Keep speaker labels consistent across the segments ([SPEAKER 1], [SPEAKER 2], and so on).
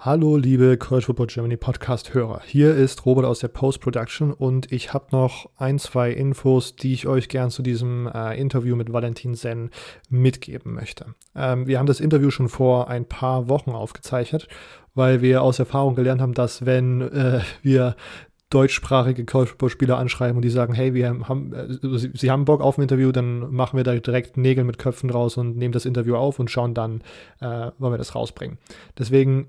[SPEAKER 1] Hallo, liebe College Football Germany Podcast-Hörer. Hier ist Robert aus der Post-Production und ich habe noch ein, zwei Infos, die ich euch gern zu diesem äh, Interview mit Valentin Sen mitgeben möchte. Ähm, wir haben das Interview schon vor ein paar Wochen aufgezeichnet, weil wir aus Erfahrung gelernt haben, dass wenn äh, wir deutschsprachige College Football Spieler anschreiben und die sagen, hey, wir haben, äh, sie, sie, haben Bock auf ein Interview, dann machen wir da direkt Nägel mit Köpfen raus und nehmen das Interview auf und schauen dann, äh, wann wir das rausbringen. Deswegen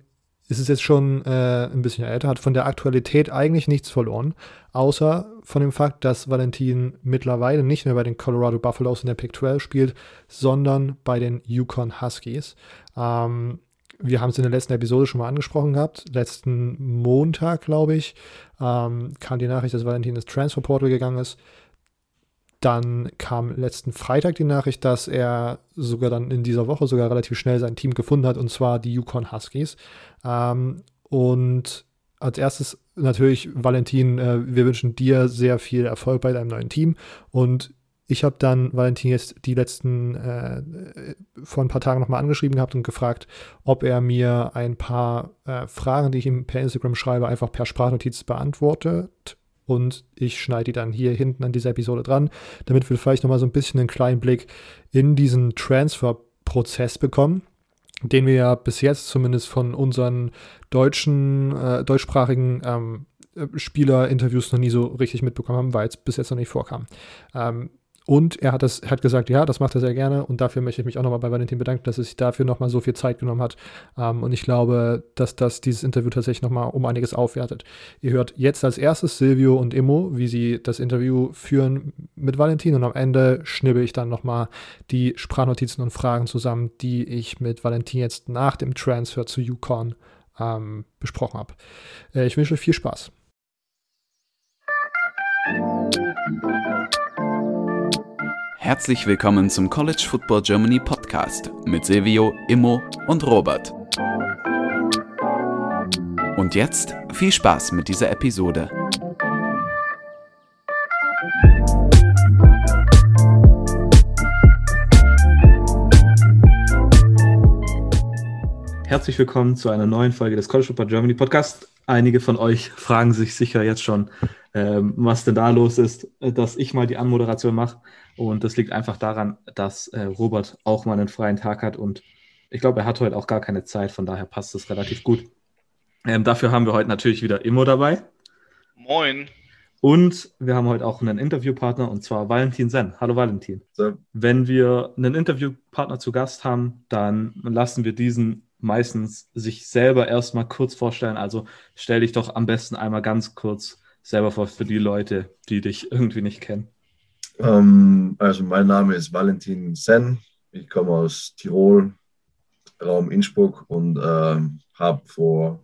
[SPEAKER 1] ist es jetzt schon äh, ein bisschen älter, hat von der Aktualität eigentlich nichts verloren, außer von dem Fakt, dass Valentin mittlerweile nicht mehr bei den Colorado Buffaloes in der Pick 12 spielt, sondern bei den Yukon Huskies. Ähm, wir haben es in der letzten Episode schon mal angesprochen gehabt. Letzten Montag, glaube ich, ähm, kam die Nachricht, dass Valentin ins Transfer Portal gegangen ist. Dann kam letzten Freitag die Nachricht, dass er sogar dann in dieser Woche sogar relativ schnell sein Team gefunden hat, und zwar die Yukon Huskies. Ähm, und als erstes natürlich, Valentin, äh, wir wünschen dir sehr viel Erfolg bei deinem neuen Team. Und ich habe dann Valentin jetzt die letzten, äh, vor ein paar Tagen nochmal angeschrieben gehabt und gefragt, ob er mir ein paar äh, Fragen, die ich ihm per Instagram schreibe, einfach per Sprachnotiz beantwortet und ich schneide die dann hier hinten an dieser Episode dran, damit wir vielleicht nochmal so ein bisschen einen kleinen Blick in diesen Transfer-Prozess bekommen, den wir ja bis jetzt zumindest von unseren deutschen, äh, deutschsprachigen ähm, Spieler-Interviews noch nie so richtig mitbekommen haben, weil es bis jetzt noch nicht vorkam. Ähm, und er hat, das, hat gesagt, ja, das macht er sehr gerne. Und dafür möchte ich mich auch nochmal bei Valentin bedanken, dass er sich dafür nochmal so viel Zeit genommen hat. Ähm, und ich glaube, dass das dieses Interview tatsächlich nochmal um einiges aufwertet. Ihr hört jetzt als erstes Silvio und Immo, wie sie das Interview führen mit Valentin. Und am Ende schnibbel ich dann nochmal die Sprachnotizen und Fragen zusammen, die ich mit Valentin jetzt nach dem Transfer zu Yukon ähm, besprochen habe. Äh, ich wünsche euch viel Spaß.
[SPEAKER 2] Herzlich willkommen zum College Football Germany Podcast mit Silvio, Immo und Robert. Und jetzt viel Spaß mit dieser Episode.
[SPEAKER 1] Herzlich willkommen zu einer neuen Folge des College Football Germany Podcast. Einige von euch fragen sich sicher jetzt schon, ähm, was denn da los ist, äh, dass ich mal die Anmoderation mache. Und das liegt einfach daran, dass äh, Robert auch mal einen freien Tag hat und ich glaube, er hat heute auch gar keine Zeit, von daher passt es relativ gut. Ähm, dafür haben wir heute natürlich wieder Immo dabei.
[SPEAKER 3] Moin.
[SPEAKER 1] Und wir haben heute auch einen Interviewpartner und zwar Valentin Sen. Hallo Valentin. So. Wenn wir einen Interviewpartner zu Gast haben, dann lassen wir diesen meistens sich selber erstmal kurz vorstellen. Also stell dich doch am besten einmal ganz kurz selber vor für die Leute, die dich irgendwie nicht kennen?
[SPEAKER 4] Ähm, also mein Name ist Valentin Sen. Ich komme aus Tirol, Raum Innsbruck und ähm, habe vor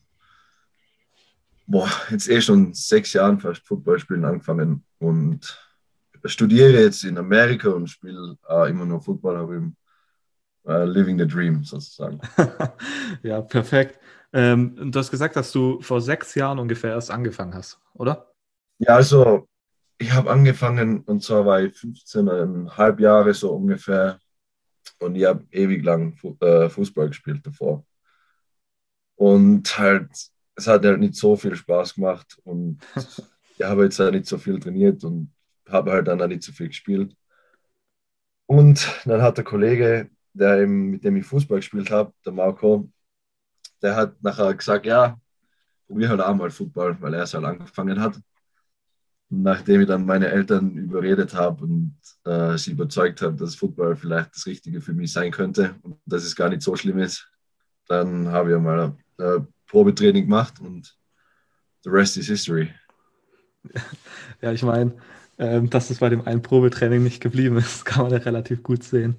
[SPEAKER 4] boah, jetzt eh schon sechs Jahren fast Football spielen angefangen und studiere jetzt in Amerika und spiele äh, immer noch Football, aber im uh, Living the Dream sozusagen.
[SPEAKER 1] ja, perfekt. Ähm, du hast gesagt, dass du vor sechs Jahren ungefähr erst angefangen hast, oder?
[SPEAKER 4] Ja, also ich habe angefangen und zwar war ich 15,5 Jahre so ungefähr und ich habe ewig lang äh, Fußball gespielt davor. Und halt, es hat halt nicht so viel Spaß gemacht und ich habe jetzt halt nicht so viel trainiert und habe halt dann auch nicht so viel gespielt. Und dann hat der Kollege, der mit dem ich Fußball gespielt habe, der Marco, der hat nachher gesagt, ja, probier halt auch mal Fußball, weil er es halt angefangen hat. Nachdem ich dann meine Eltern überredet habe und äh, sie überzeugt habe, dass Football vielleicht das Richtige für mich sein könnte und dass es gar nicht so schlimm ist, dann habe ich mal ein äh, Probetraining gemacht und the rest is history.
[SPEAKER 1] Ja, ich meine, ähm, dass es bei dem einen Probetraining nicht geblieben ist, kann man ja relativ gut sehen.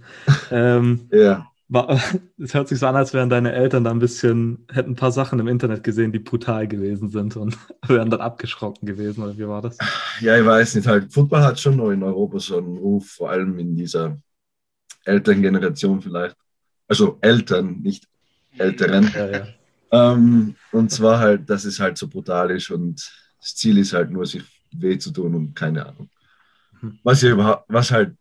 [SPEAKER 1] ähm, ja. Es hört sich so an, als wären deine Eltern da ein bisschen, hätten ein paar Sachen im Internet gesehen, die brutal gewesen sind und wären dann abgeschrocken gewesen, oder wie war das?
[SPEAKER 4] Ja, ich weiß nicht, halt, Football hat schon noch in Europa so einen Ruf, vor allem in dieser Elterngeneration vielleicht. Also Eltern, nicht Älteren. Ja, ja. Ähm, und zwar halt, dass es halt so brutal ist und das Ziel ist halt nur, sich weh zu tun und keine Ahnung. Was, ja überhaupt, was halt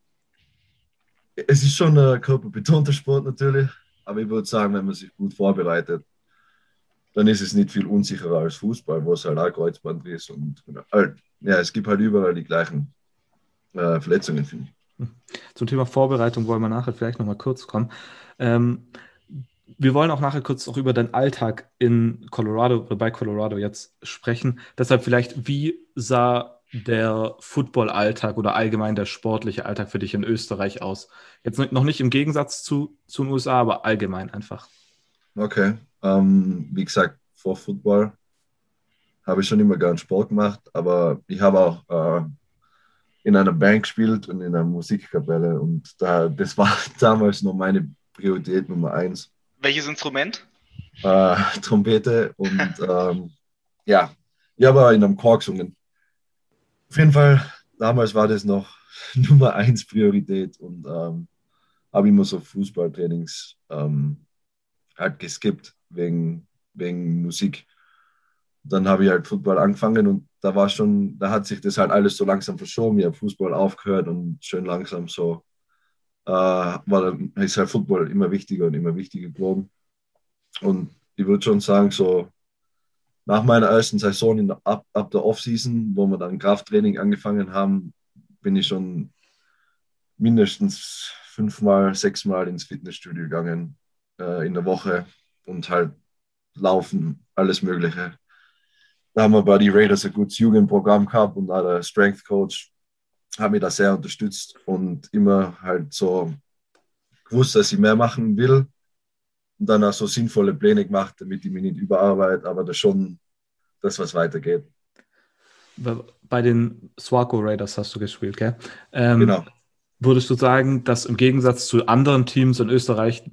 [SPEAKER 4] es ist schon ein körperbetonter Sport natürlich, aber ich würde sagen, wenn man sich gut vorbereitet, dann ist es nicht viel unsicherer als Fußball, wo es halt auch Kreuzband ist. Und halt, ja, es gibt halt überall die gleichen äh, Verletzungen, finde ich.
[SPEAKER 3] Zum Thema Vorbereitung wollen wir nachher vielleicht nochmal kurz kommen. Ähm, wir wollen auch nachher kurz auch über deinen Alltag in Colorado oder bei Colorado jetzt sprechen. Deshalb vielleicht, wie sah der Football-Alltag oder allgemein der sportliche Alltag für dich in Österreich aus? Jetzt noch nicht im Gegensatz zu, zu den USA, aber allgemein einfach.
[SPEAKER 4] Okay, ähm, wie gesagt, vor Football habe ich schon immer gern Sport gemacht, aber ich habe auch äh, in einer Band gespielt und in einer Musikkapelle und da, das war damals noch meine Priorität Nummer eins.
[SPEAKER 5] Welches Instrument?
[SPEAKER 4] Äh, Trompete und ähm, ja, ich habe in einem Chor gesungen. Auf jeden Fall, damals war das noch Nummer eins Priorität und ähm, habe immer so Fußballtrainings ähm, halt geskippt wegen, wegen Musik. Dann habe ich halt Football angefangen und da war schon, da hat sich das halt alles so langsam verschoben. Ich habe Fußball aufgehört und schön langsam so war dann ist halt Football immer wichtiger und immer wichtiger geworden. Und ich würde schon sagen, so nach meiner ersten Saison in, ab, ab der Offseason, wo wir dann Krafttraining angefangen haben, bin ich schon mindestens fünfmal, sechsmal ins Fitnessstudio gegangen äh, in der Woche und halt laufen, alles Mögliche. Da haben wir bei die Raiders ein gutes Jugendprogramm gehabt und da der Strength Coach hat mich da sehr unterstützt und immer halt so gewusst, dass ich mehr machen will und dann auch so sinnvolle Pläne gemacht, damit ich mich nicht überarbeite, aber das schon das, was weitergeht.
[SPEAKER 3] Bei den Swaco Raiders hast du gespielt, gell? Ähm,
[SPEAKER 4] genau.
[SPEAKER 3] Würdest du sagen, dass im Gegensatz zu anderen Teams in Österreich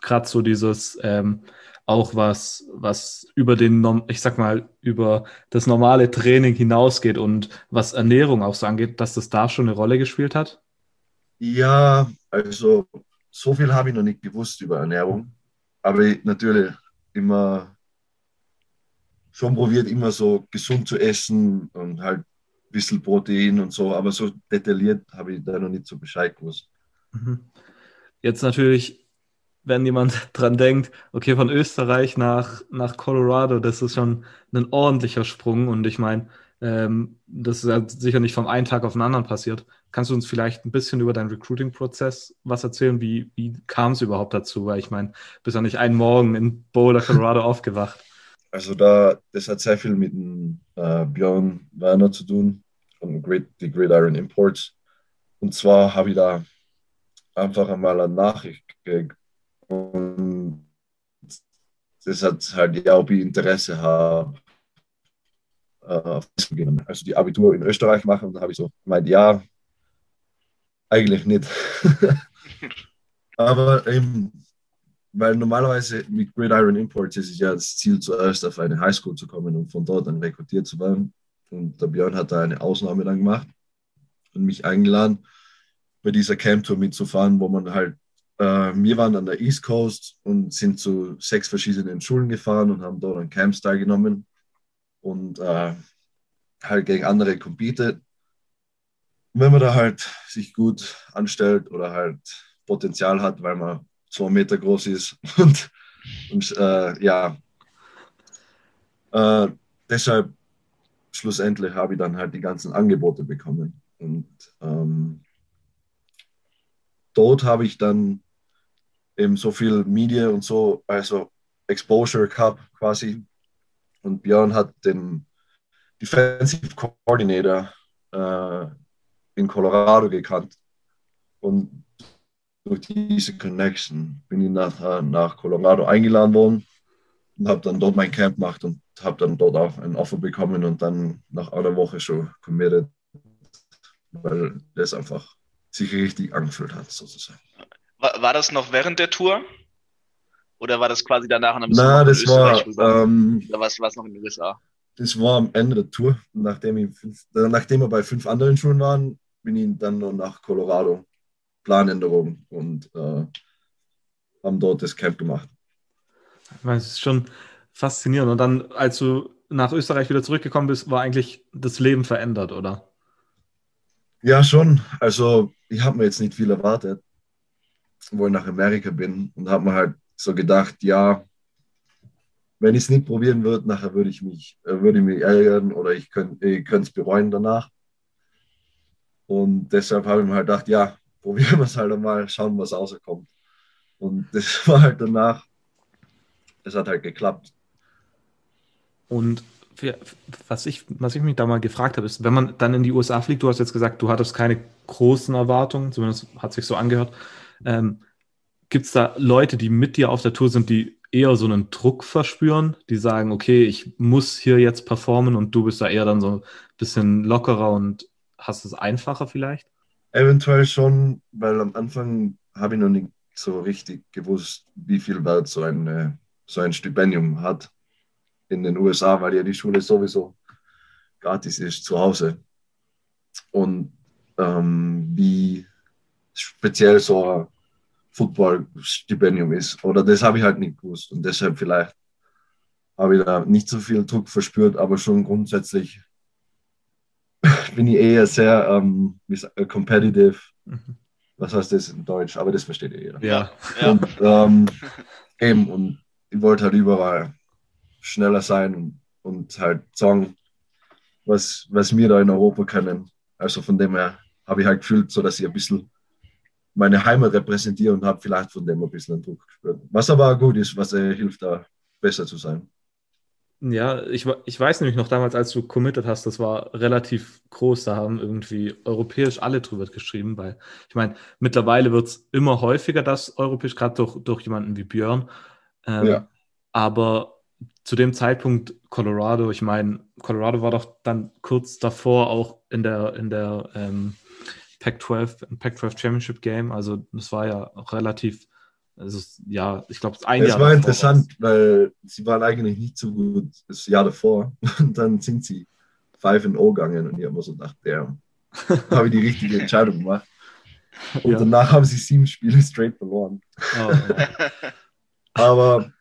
[SPEAKER 3] gerade so dieses ähm, auch was, was über den, ich sag mal, über das normale Training hinausgeht und was Ernährung auch so angeht, dass das da schon eine Rolle gespielt hat?
[SPEAKER 4] Ja, also so viel habe ich noch nicht gewusst über Ernährung, aber ich natürlich immer schon probiert, immer so gesund zu essen und halt ein bisschen Protein und so, aber so detailliert habe ich da noch nicht so Bescheid gewusst.
[SPEAKER 3] Mhm. Jetzt natürlich wenn jemand dran denkt, okay, von Österreich nach, nach Colorado, das ist schon ein ordentlicher Sprung. Und ich meine, ähm, das ist ja sicher nicht vom einen Tag auf den anderen passiert. Kannst du uns vielleicht ein bisschen über deinen Recruiting-Prozess was erzählen? Wie, wie kam es überhaupt dazu? Weil ich meine, bist ja nicht einen Morgen in Boulder, Colorado aufgewacht.
[SPEAKER 4] Also da, das hat sehr viel mit dem äh, Björn Werner zu tun von Great, die Gridiron Imports. Und zwar habe ich da einfach einmal eine Nachricht gekriegt und das hat halt, ja, ob ich Interesse habe, äh, also die Abitur in Österreich machen. Da habe ich so gemeint, ja, eigentlich nicht. Aber eben, weil normalerweise mit Gridiron Imports ist es ja das Ziel, zuerst auf eine Highschool zu kommen und von dort dann rekrutiert zu werden. Und der Björn hat da eine Ausnahme dann gemacht und mich eingeladen, bei dieser Camp-Tour mitzufahren, wo man halt wir waren an der East Coast und sind zu sechs verschiedenen Schulen gefahren und haben dort an Camps teilgenommen und äh, halt gegen andere competed. wenn man da halt sich gut anstellt oder halt Potenzial hat, weil man zwei Meter groß ist und, und äh, ja, äh, deshalb schlussendlich habe ich dann halt die ganzen Angebote bekommen und ähm, dort habe ich dann eben so viel Media und so, also Exposure gehabt quasi. Und Björn hat den Defensive Coordinator äh, in Colorado gekannt. Und durch diese Connection bin ich nachher nach Colorado eingeladen worden und habe dann dort mein Camp gemacht und habe dann dort auch ein Offer bekommen und dann nach einer Woche schon committed, weil das einfach sich richtig angefühlt hat, sozusagen.
[SPEAKER 5] War, war das noch während der Tour? Oder war das quasi danach
[SPEAKER 4] und dann Na, das war,
[SPEAKER 5] ähm, Oder was war es noch in den USA?
[SPEAKER 4] Das war am Ende der Tour. Nachdem, ich nachdem wir bei fünf anderen Schulen waren, bin ich dann noch nach Colorado. Planänderung und äh, haben dort das Camp gemacht.
[SPEAKER 3] Das ist schon faszinierend. Und dann, als du nach Österreich wieder zurückgekommen bist, war eigentlich das Leben verändert, oder?
[SPEAKER 4] Ja, schon. Also ich habe mir jetzt nicht viel erwartet wo ich nach Amerika bin und habe mir halt so gedacht, ja, wenn ich es nicht probieren würde, nachher würde ich mich, äh, würde ich mich ärgern oder ich könnte es bereuen danach. Und deshalb habe ich mir halt gedacht, ja, probieren wir es halt einmal, schauen, was rauskommt. Und das war halt danach, es hat halt geklappt.
[SPEAKER 3] Und was ich, was ich mich da mal gefragt habe, ist, wenn man dann in die USA fliegt, du hast jetzt gesagt, du hattest keine großen Erwartungen, zumindest hat sich so angehört. Ähm, Gibt es da Leute, die mit dir auf der Tour sind, die eher so einen Druck verspüren, die sagen, okay, ich muss hier jetzt performen und du bist da eher dann so ein bisschen lockerer und hast es einfacher vielleicht?
[SPEAKER 4] Eventuell schon, weil am Anfang habe ich noch nicht so richtig gewusst, wie viel Wert so ein, äh, so ein Stipendium hat in den USA, weil ja die Schule sowieso gratis ist zu Hause. Und ähm, wie speziell so ein Football-Stipendium ist. Oder das habe ich halt nicht gewusst. Und deshalb vielleicht habe ich da nicht so viel Druck verspürt, aber schon grundsätzlich bin ich eher sehr ähm, äh, competitive. Mhm. Was heißt das in Deutsch? Aber das versteht ihr jeder.
[SPEAKER 3] Ja.
[SPEAKER 4] Und, ähm, eben, und ich wollte halt überall schneller sein und, und halt sagen, was, was wir da in Europa können. Also von dem her habe ich halt gefühlt, so dass ich ein bisschen meine Heimat repräsentiere und habe vielleicht von dem ein bisschen Druck gespürt. Was aber gut ist, was äh, hilft, da besser zu sein.
[SPEAKER 3] Ja, ich, ich weiß nämlich noch damals, als du committed hast, das war relativ groß. Da haben irgendwie europäisch alle drüber geschrieben, weil ich meine, mittlerweile wird es immer häufiger, dass europäisch, gerade durch, durch jemanden wie Björn. Ähm, ja. Aber zu dem Zeitpunkt Colorado, ich meine, Colorado war doch dann kurz davor auch in der, in der ähm, Pac-12, Pac-12 Championship Game. Also das war ja relativ, also ja, ich glaube, ein
[SPEAKER 4] es
[SPEAKER 3] Jahr.
[SPEAKER 4] Es war interessant, weil sie waren eigentlich nicht so gut das Jahr davor. Und dann sind sie 5 in O gegangen und ich habe mir so gedacht, der habe ich die richtige Entscheidung gemacht. Und ja. danach haben sie sieben Spiele straight verloren. Oh, ja. Aber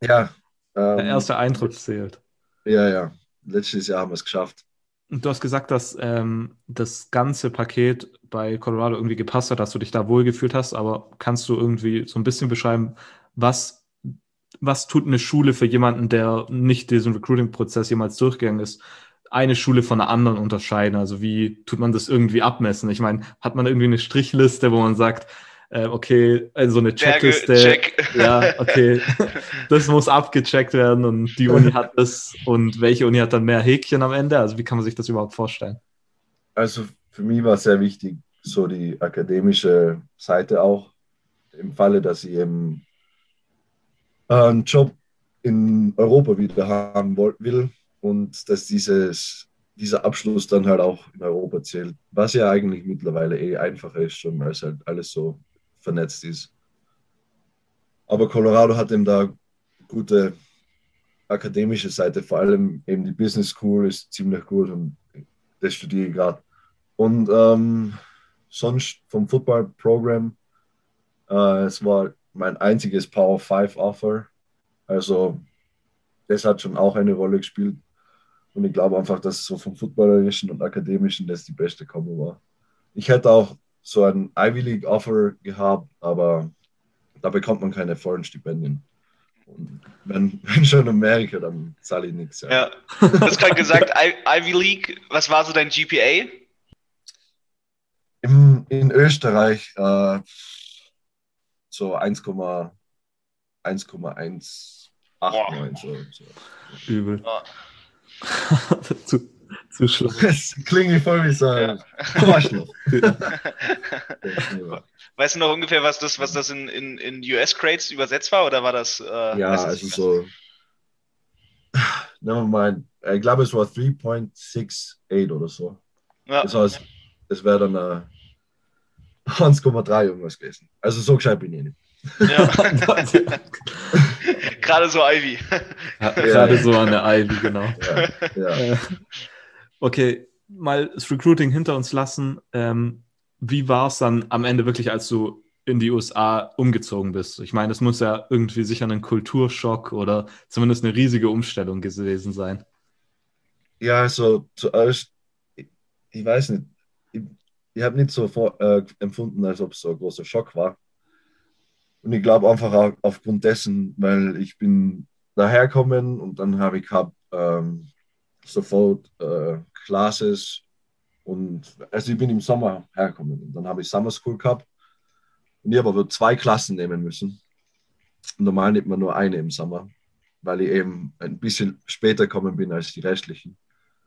[SPEAKER 4] ja.
[SPEAKER 3] Ähm, Der erste Eindruck zählt.
[SPEAKER 4] Ja, ja. Letztes Jahr haben wir es geschafft.
[SPEAKER 3] Du hast gesagt, dass ähm, das ganze Paket bei Colorado irgendwie gepasst hat, dass du dich da wohlgefühlt hast, aber kannst du irgendwie so ein bisschen beschreiben, was, was tut eine Schule für jemanden, der nicht diesen Recruiting-Prozess jemals durchgegangen ist, eine Schule von einer anderen unterscheiden? Also wie tut man das irgendwie abmessen? Ich meine, hat man irgendwie eine Strichliste, wo man sagt, äh, okay, also eine Checkliste. Check. Ja, okay, das muss abgecheckt werden und die Uni hat das und welche Uni hat dann mehr Häkchen am Ende? Also wie kann man sich das überhaupt vorstellen?
[SPEAKER 4] Also für mich war sehr wichtig, so die akademische Seite auch. Im Falle, dass ich eben äh, einen Job in Europa wieder haben will und dass dieses, dieser Abschluss dann halt auch in Europa zählt, was ja eigentlich mittlerweile eh einfacher ist schon, weil es halt alles so vernetzt ist. Aber Colorado hat eben da gute akademische Seite, vor allem eben die Business School ist ziemlich gut und das studiere ich gerade. Und ähm, sonst vom Football-Programm, äh, es war mein einziges Power 5 Offer. Also das hat schon auch eine Rolle gespielt. Und ich glaube einfach, dass so vom Footballerischen und Akademischen das die beste Kombo war. Ich hätte auch so ein Ivy League Offer gehabt, aber da bekommt man keine vollen Stipendien. Und wenn, wenn schon Amerika, dann zahle ich nichts.
[SPEAKER 5] Ja. ja. Du hast gerade gesagt, Ivy League, was war so dein GPA?
[SPEAKER 4] Im, in Österreich äh, so 1,189. So, so.
[SPEAKER 3] Übel. Ja. zu schlecht.
[SPEAKER 4] Das klingt voll wie so ein
[SPEAKER 5] Arschloch. weißt du noch ungefähr, was das, was das in, in, in US-Crates übersetzt war? Oder war das. Äh,
[SPEAKER 4] ja, also so. Wir mal, ich glaube, es war 3.68 oder so. Ja. Das heißt, es wäre dann äh, 1,3 irgendwas gewesen. Also so gescheit bin ich nicht. Ja.
[SPEAKER 5] Gerade so Ivy.
[SPEAKER 3] Ja, Gerade so an der Ivy, genau. Ja, okay, mal das Recruiting hinter uns lassen. Ähm, wie war es dann am Ende wirklich, als du in die USA umgezogen bist? Ich meine, es muss ja irgendwie sicher ein Kulturschock oder zumindest eine riesige Umstellung gewesen sein.
[SPEAKER 4] Ja, also zuerst, ich, ich weiß nicht, ich, ich habe nicht so vor, äh, empfunden, als ob es so ein großer Schock war. Und ich glaube einfach auch aufgrund dessen, weil ich bin daherkommen und dann habe ich gehabt, ähm, sofort äh, Classes und also ich bin im Sommer hergekommen und dann habe ich Summer School gehabt und ich habe aber zwei Klassen nehmen müssen. Normal nimmt man nur eine im Sommer, weil ich eben ein bisschen später gekommen bin als die restlichen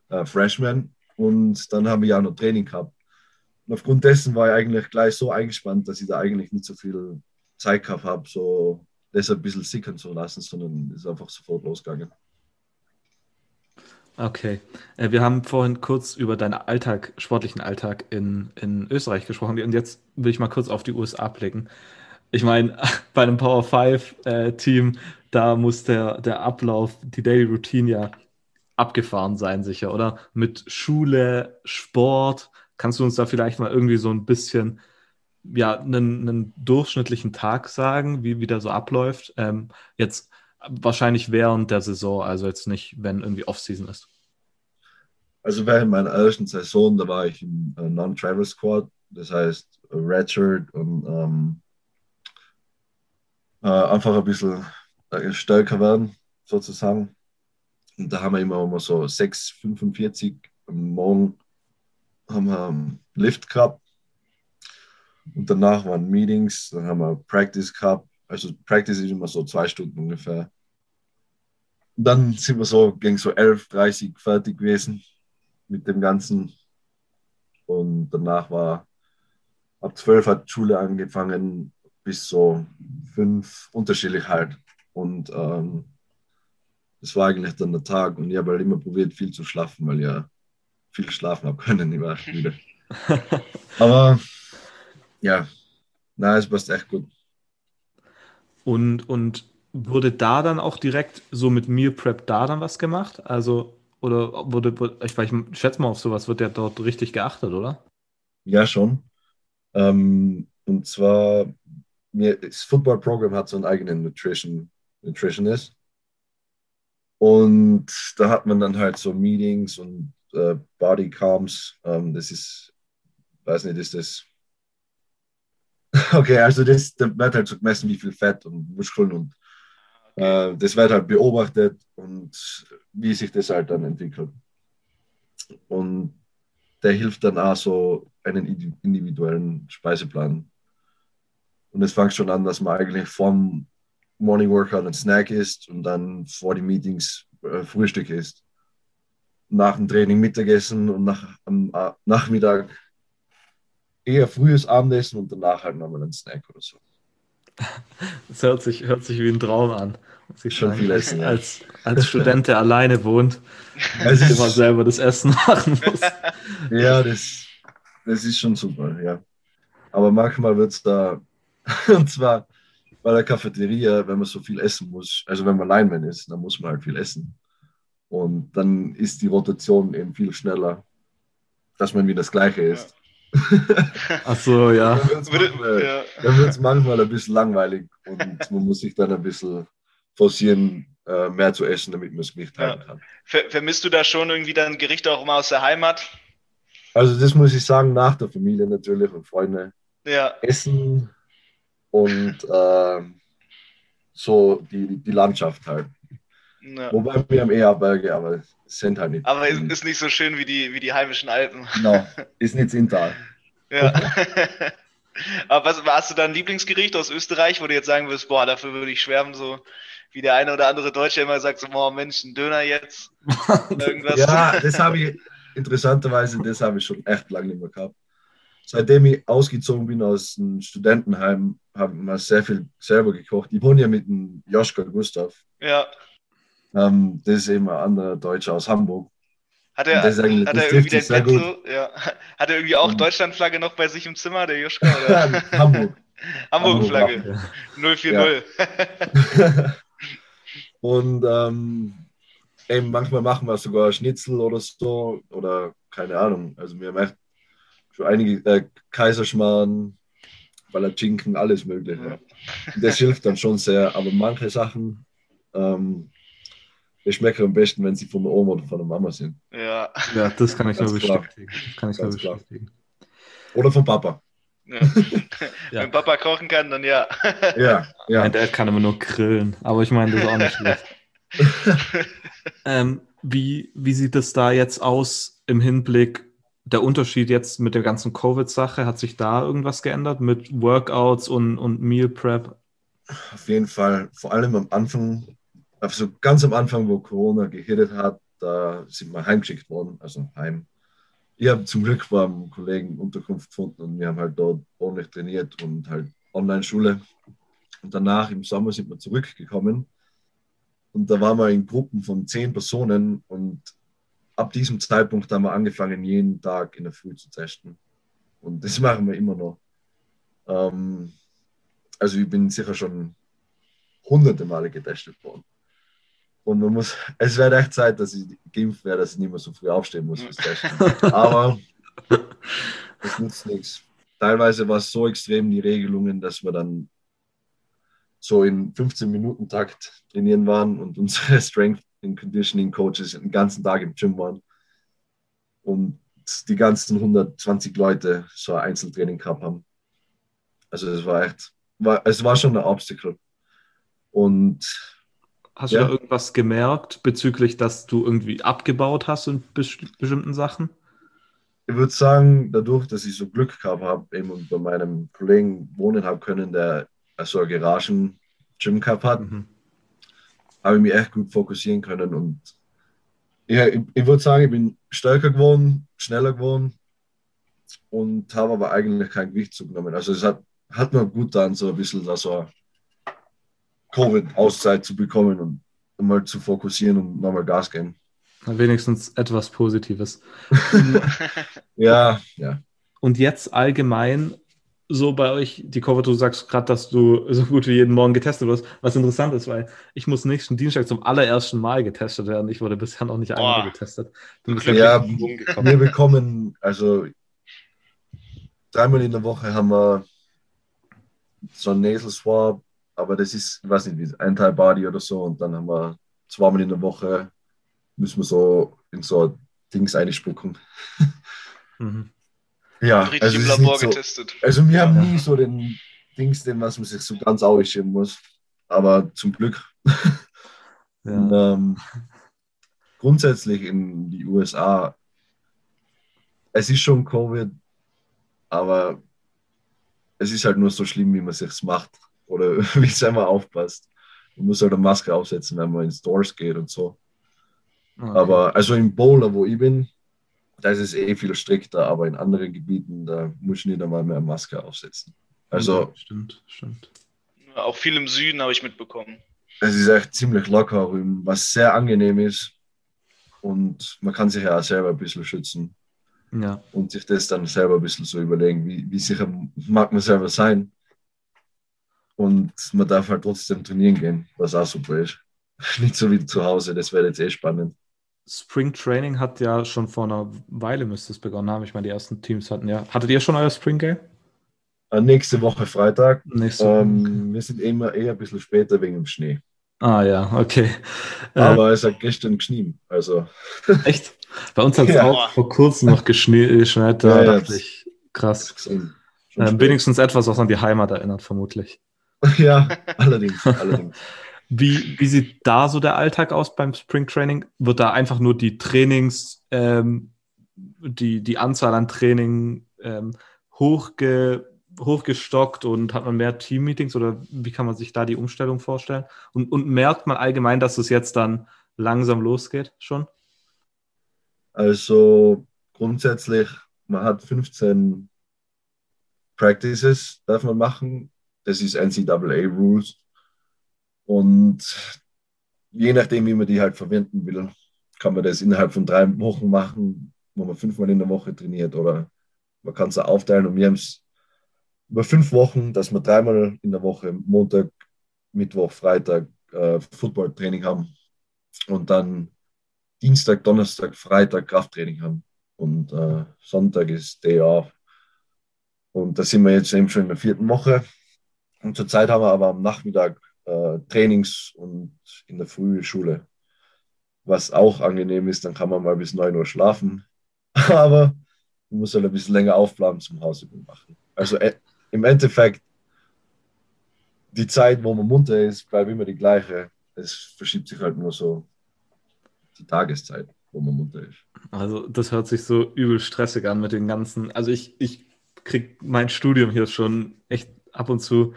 [SPEAKER 4] äh, Freshmen und dann habe ich auch noch Training gehabt. Und aufgrund dessen war ich eigentlich gleich so eingespannt, dass ich da eigentlich nicht so viel Zeit gehabt habe, so das ein bisschen sickern zu lassen, sondern ist einfach sofort losgegangen.
[SPEAKER 3] Okay. Äh, wir haben vorhin kurz über deinen Alltag, sportlichen Alltag in, in Österreich gesprochen und jetzt will ich mal kurz auf die USA blicken. Ich meine, bei einem Power 5 äh, da muss der, der Ablauf, die Daily Routine ja abgefahren sein, sicher, oder? Mit Schule, Sport. Kannst du uns da vielleicht mal irgendwie so ein bisschen, ja, einen, einen durchschnittlichen Tag sagen, wie, wie der so abläuft? Ähm, jetzt wahrscheinlich während der Saison, also jetzt nicht, wenn irgendwie Offseason ist.
[SPEAKER 4] Also während meiner ersten Saison, da war ich im äh, Non-Travel Squad, das heißt Redshirt und ähm, äh, einfach ein bisschen äh, stärker werden, sozusagen. Und da haben wir immer, immer so 6,45 am Morgen haben wir einen Lift gehabt. Und danach waren Meetings, dann haben wir Practice gehabt. Also Practice ist immer so zwei Stunden ungefähr. Und dann sind wir so gegen so 11.30 fertig gewesen mit dem Ganzen. Und danach war ab 12 hat Schule angefangen, bis so fünf unterschiedlich halt. Und ähm, das war eigentlich dann der Tag und ich habe halt immer probiert, viel zu schlafen, weil ich ja viel schlafen habe können. Ich war müde. Aber ja, na, es passt echt gut.
[SPEAKER 3] Und, und wurde da dann auch direkt so mit Meal Prep da dann was gemacht? Also, oder wurde, ich, ich schätze mal auf sowas, wird ja dort richtig geachtet, oder?
[SPEAKER 4] Ja, schon. Ähm, und zwar, das Football-Programm hat so einen eigenen Nutrition, Nutritionist. Und da hat man dann halt so Meetings und äh, Bodycams. Ähm, das ist, weiß nicht, ist das. Okay, also das, da wird halt so gemessen, wie viel Fett und Muskeln und äh, das wird halt beobachtet und wie sich das halt dann entwickelt. Und der hilft dann auch so einen individuellen Speiseplan. Und es fängt schon an, dass man eigentlich vom Morning Workout ein Snack isst und dann vor die Meetings äh, Frühstück isst. Nach dem Training Mittagessen und nach, am äh, Nachmittag eher frühes Abendessen und danach halt nochmal ein Snack oder so.
[SPEAKER 3] Das hört sich, hört sich wie ein Traum an.
[SPEAKER 4] Schon viel essen,
[SPEAKER 3] ja. als, als Student, der alleine wohnt, also immer selber das Essen machen muss.
[SPEAKER 4] Ja, das, das ist schon super, ja. Aber manchmal wird es da, und zwar bei der Cafeteria, wenn man so viel essen muss, also wenn man Lineman ist, dann muss man halt viel essen. Und dann ist die Rotation eben viel schneller, dass man wieder das Gleiche isst.
[SPEAKER 3] Ach so, ja.
[SPEAKER 4] Dann wird es manchmal ein bisschen langweilig und man muss sich dann ein bisschen forcieren, äh, mehr zu essen, damit man es nicht halten kann.
[SPEAKER 5] Ver vermisst du da schon irgendwie dann Gerichte auch mal aus der Heimat?
[SPEAKER 4] Also das muss ich sagen, nach der Familie natürlich und Freunde.
[SPEAKER 5] Ja.
[SPEAKER 4] Essen und äh, so die, die Landschaft halt. Ja. Wobei wir haben eher Berge, aber es sind halt nicht.
[SPEAKER 5] Aber es ist nicht so schön wie die, wie die heimischen Alpen.
[SPEAKER 4] Genau, ist nicht Sintal.
[SPEAKER 5] Ja. aber was, hast du da ein Lieblingsgericht aus Österreich, wo du jetzt sagen würdest, boah, dafür würde ich schwärmen, so wie der eine oder andere Deutsche immer sagt, so, boah, Mensch, ein Döner jetzt.
[SPEAKER 4] Irgendwas. Ja, das habe ich, interessanterweise, das habe ich schon echt lange nicht mehr gehabt. Seitdem ich ausgezogen bin aus dem Studentenheim, habe ich mal sehr viel selber gekocht. Ich wohne ja mit dem Joschka Gustav.
[SPEAKER 5] Ja.
[SPEAKER 4] Ähm, das ist eben ein anderer Deutscher aus Hamburg.
[SPEAKER 5] Hat er, hat er irgendwie den Bett ja. Hat er irgendwie auch Deutschlandflagge noch bei sich im Zimmer, der Joschka?
[SPEAKER 4] Hamburg.
[SPEAKER 5] Hamburg-Flagge. 040.
[SPEAKER 4] Ja. Und ähm, eben manchmal machen wir sogar Schnitzel oder so oder keine Ahnung. Also wir machen schon einige äh, Kaiserschmarrn, Palatschinken, alles Mögliche. Ja. Das hilft dann schon sehr, aber manche Sachen ähm, die schmecken am besten, wenn sie von der Oma oder von der Mama sind.
[SPEAKER 5] Ja,
[SPEAKER 3] ja das kann ich nur bestätigen. Kann ich nur bestätigen.
[SPEAKER 4] Oder vom Papa.
[SPEAKER 5] Ja. Wenn Papa kochen kann, dann ja.
[SPEAKER 4] Ja, ja.
[SPEAKER 3] Mein Dad kann immer nur grillen, aber ich meine, das ist auch nicht schlecht. ähm, wie, wie sieht es da jetzt aus im Hinblick der Unterschied jetzt mit der ganzen Covid-Sache? Hat sich da irgendwas geändert mit Workouts und, und Meal Prep?
[SPEAKER 4] Auf jeden Fall, vor allem am Anfang, also ganz am Anfang, wo Corona gehittet hat, da sind wir heimgeschickt worden, also heim. Ich habe zum Glück beim Kollegen Unterkunft gefunden und wir haben halt dort ordentlich trainiert und halt Online-Schule. Und danach im Sommer sind wir zurückgekommen und da waren wir in Gruppen von zehn Personen und ab diesem Zeitpunkt haben wir angefangen, jeden Tag in der Früh zu testen. Und das machen wir immer noch. Ähm, also ich bin sicher schon hunderte Male getestet worden. Und man muss, es wäre echt Zeit, dass ich geimpft wäre, dass ich nicht mehr so früh aufstehen muss fürs Testen. Aber es nützt nichts. Teilweise war es so extrem, die Regelungen, dass wir dann so in 15 Minuten Takt trainieren waren und unsere Strength and Conditioning Coaches den ganzen Tag im Gym waren und die ganzen 120 Leute so ein Einzeltraining gehabt haben. Also es war echt, war, es war schon ein Obstacle. Und
[SPEAKER 3] hast ja. du da irgendwas gemerkt bezüglich, dass du irgendwie abgebaut hast in bestimmten Sachen?
[SPEAKER 4] Ich würde sagen, dadurch, dass ich so Glück gehabt habe, eben bei meinem Kollegen wohnen habe können, der also eine Garagen-Gym gehabt hat, mhm. habe ich mich echt gut fokussieren können. Und ja, ich, ich würde sagen, ich bin stärker geworden, schneller geworden und habe aber eigentlich kein Gewicht zugenommen. Also es hat, hat mir gut dann so ein bisschen da so Covid-Auszeit zu bekommen und mal zu fokussieren und nochmal Gas geben.
[SPEAKER 3] Wenigstens etwas Positives.
[SPEAKER 4] ja, ja.
[SPEAKER 3] Und jetzt allgemein so bei euch, die Cover, du sagst gerade, dass du so gut wie jeden Morgen getestet wirst, was interessant ist, weil ich muss nächsten Dienstag zum allerersten Mal getestet werden. Ich wurde bisher noch nicht Boah. einmal getestet.
[SPEAKER 4] Ja, wir bekommen, also dreimal in der Woche haben wir so ein Nasal Swab, aber das ist, ich weiß nicht, wie Anti-Body oder so und dann haben wir zweimal in der Woche müssen wir so in so Dings einspucken. Mhm. Ja, richtig also im Labor so, getestet. Also wir haben ja. nie so den Dings, den was man sich so ganz ausschieben muss. Aber zum Glück. Ja. Und, ähm, grundsätzlich in die USA, es ist schon Covid, aber es ist halt nur so schlimm, wie man es sich macht oder wie es einmal aufpasst. Man muss halt eine Maske aufsetzen, wenn man in Stores geht und so. Okay. Aber also im Bowler, wo ich bin, da ist es eh viel strikter, aber in anderen Gebieten, da muss ich nicht einmal mehr Maske aufsetzen. Also. Ja,
[SPEAKER 3] stimmt, stimmt.
[SPEAKER 5] Auch viel im Süden habe ich mitbekommen.
[SPEAKER 4] Es ist echt ziemlich locker, was sehr angenehm ist. Und man kann sich ja auch selber ein bisschen schützen.
[SPEAKER 3] Ja.
[SPEAKER 4] Und sich das dann selber ein bisschen so überlegen, wie, wie sicher mag man selber sein. Und man darf halt trotzdem trainieren gehen, was auch super ist. Nicht so wie zu Hause, das wäre jetzt eh spannend.
[SPEAKER 3] Spring Training hat ja schon vor einer Weile müsste es begonnen haben. Ich meine, die ersten Teams hatten ja. Hattet ihr schon euer Spring Game?
[SPEAKER 4] Äh, nächste Woche Freitag. Nächste Woche. Ähm, wir sind immer eher ein bisschen später wegen dem Schnee.
[SPEAKER 3] Ah ja, okay.
[SPEAKER 4] Äh, Aber äh, es hat gestern geschnien. Also.
[SPEAKER 3] Echt? Bei uns hat es ja. auch vor kurzem noch geschneit. Da ja, dachte ich, krass. Äh, wenigstens etwas, was an die Heimat erinnert, vermutlich.
[SPEAKER 4] Ja, allerdings. allerdings.
[SPEAKER 3] Wie, wie sieht da so der Alltag aus beim Spring Training? Wird da einfach nur die Trainings, ähm, die, die Anzahl an Training ähm, hochge, hochgestockt und hat man mehr Team-Meetings oder wie kann man sich da die Umstellung vorstellen? Und, und merkt man allgemein, dass es jetzt dann langsam losgeht schon?
[SPEAKER 4] Also grundsätzlich, man hat 15 Practices, darf man machen. Das ist NCAA Rules. Und je nachdem, wie man die halt verwenden will, kann man das innerhalb von drei Wochen machen, wo man fünfmal in der Woche trainiert oder man kann es aufteilen und wir haben es über fünf Wochen, dass wir dreimal in der Woche, Montag, Mittwoch, Freitag äh, Footballtraining haben und dann Dienstag, Donnerstag, Freitag Krafttraining haben und äh, Sonntag ist Day off. Und da sind wir jetzt eben schon in der vierten Woche. Und zurzeit haben wir aber am Nachmittag äh, Trainings und in der Früh Schule. Was auch angenehm ist, dann kann man mal bis 9 Uhr schlafen. Aber man muss halt ein bisschen länger aufbleiben zum Hausübung machen. Also äh, im Endeffekt, die Zeit, wo man munter ist, bleibt immer die gleiche. es verschiebt sich halt nur so die Tageszeit, wo man munter ist.
[SPEAKER 3] Also das hört sich so übel stressig an mit den ganzen. Also ich, ich krieg mein Studium hier schon echt ab und zu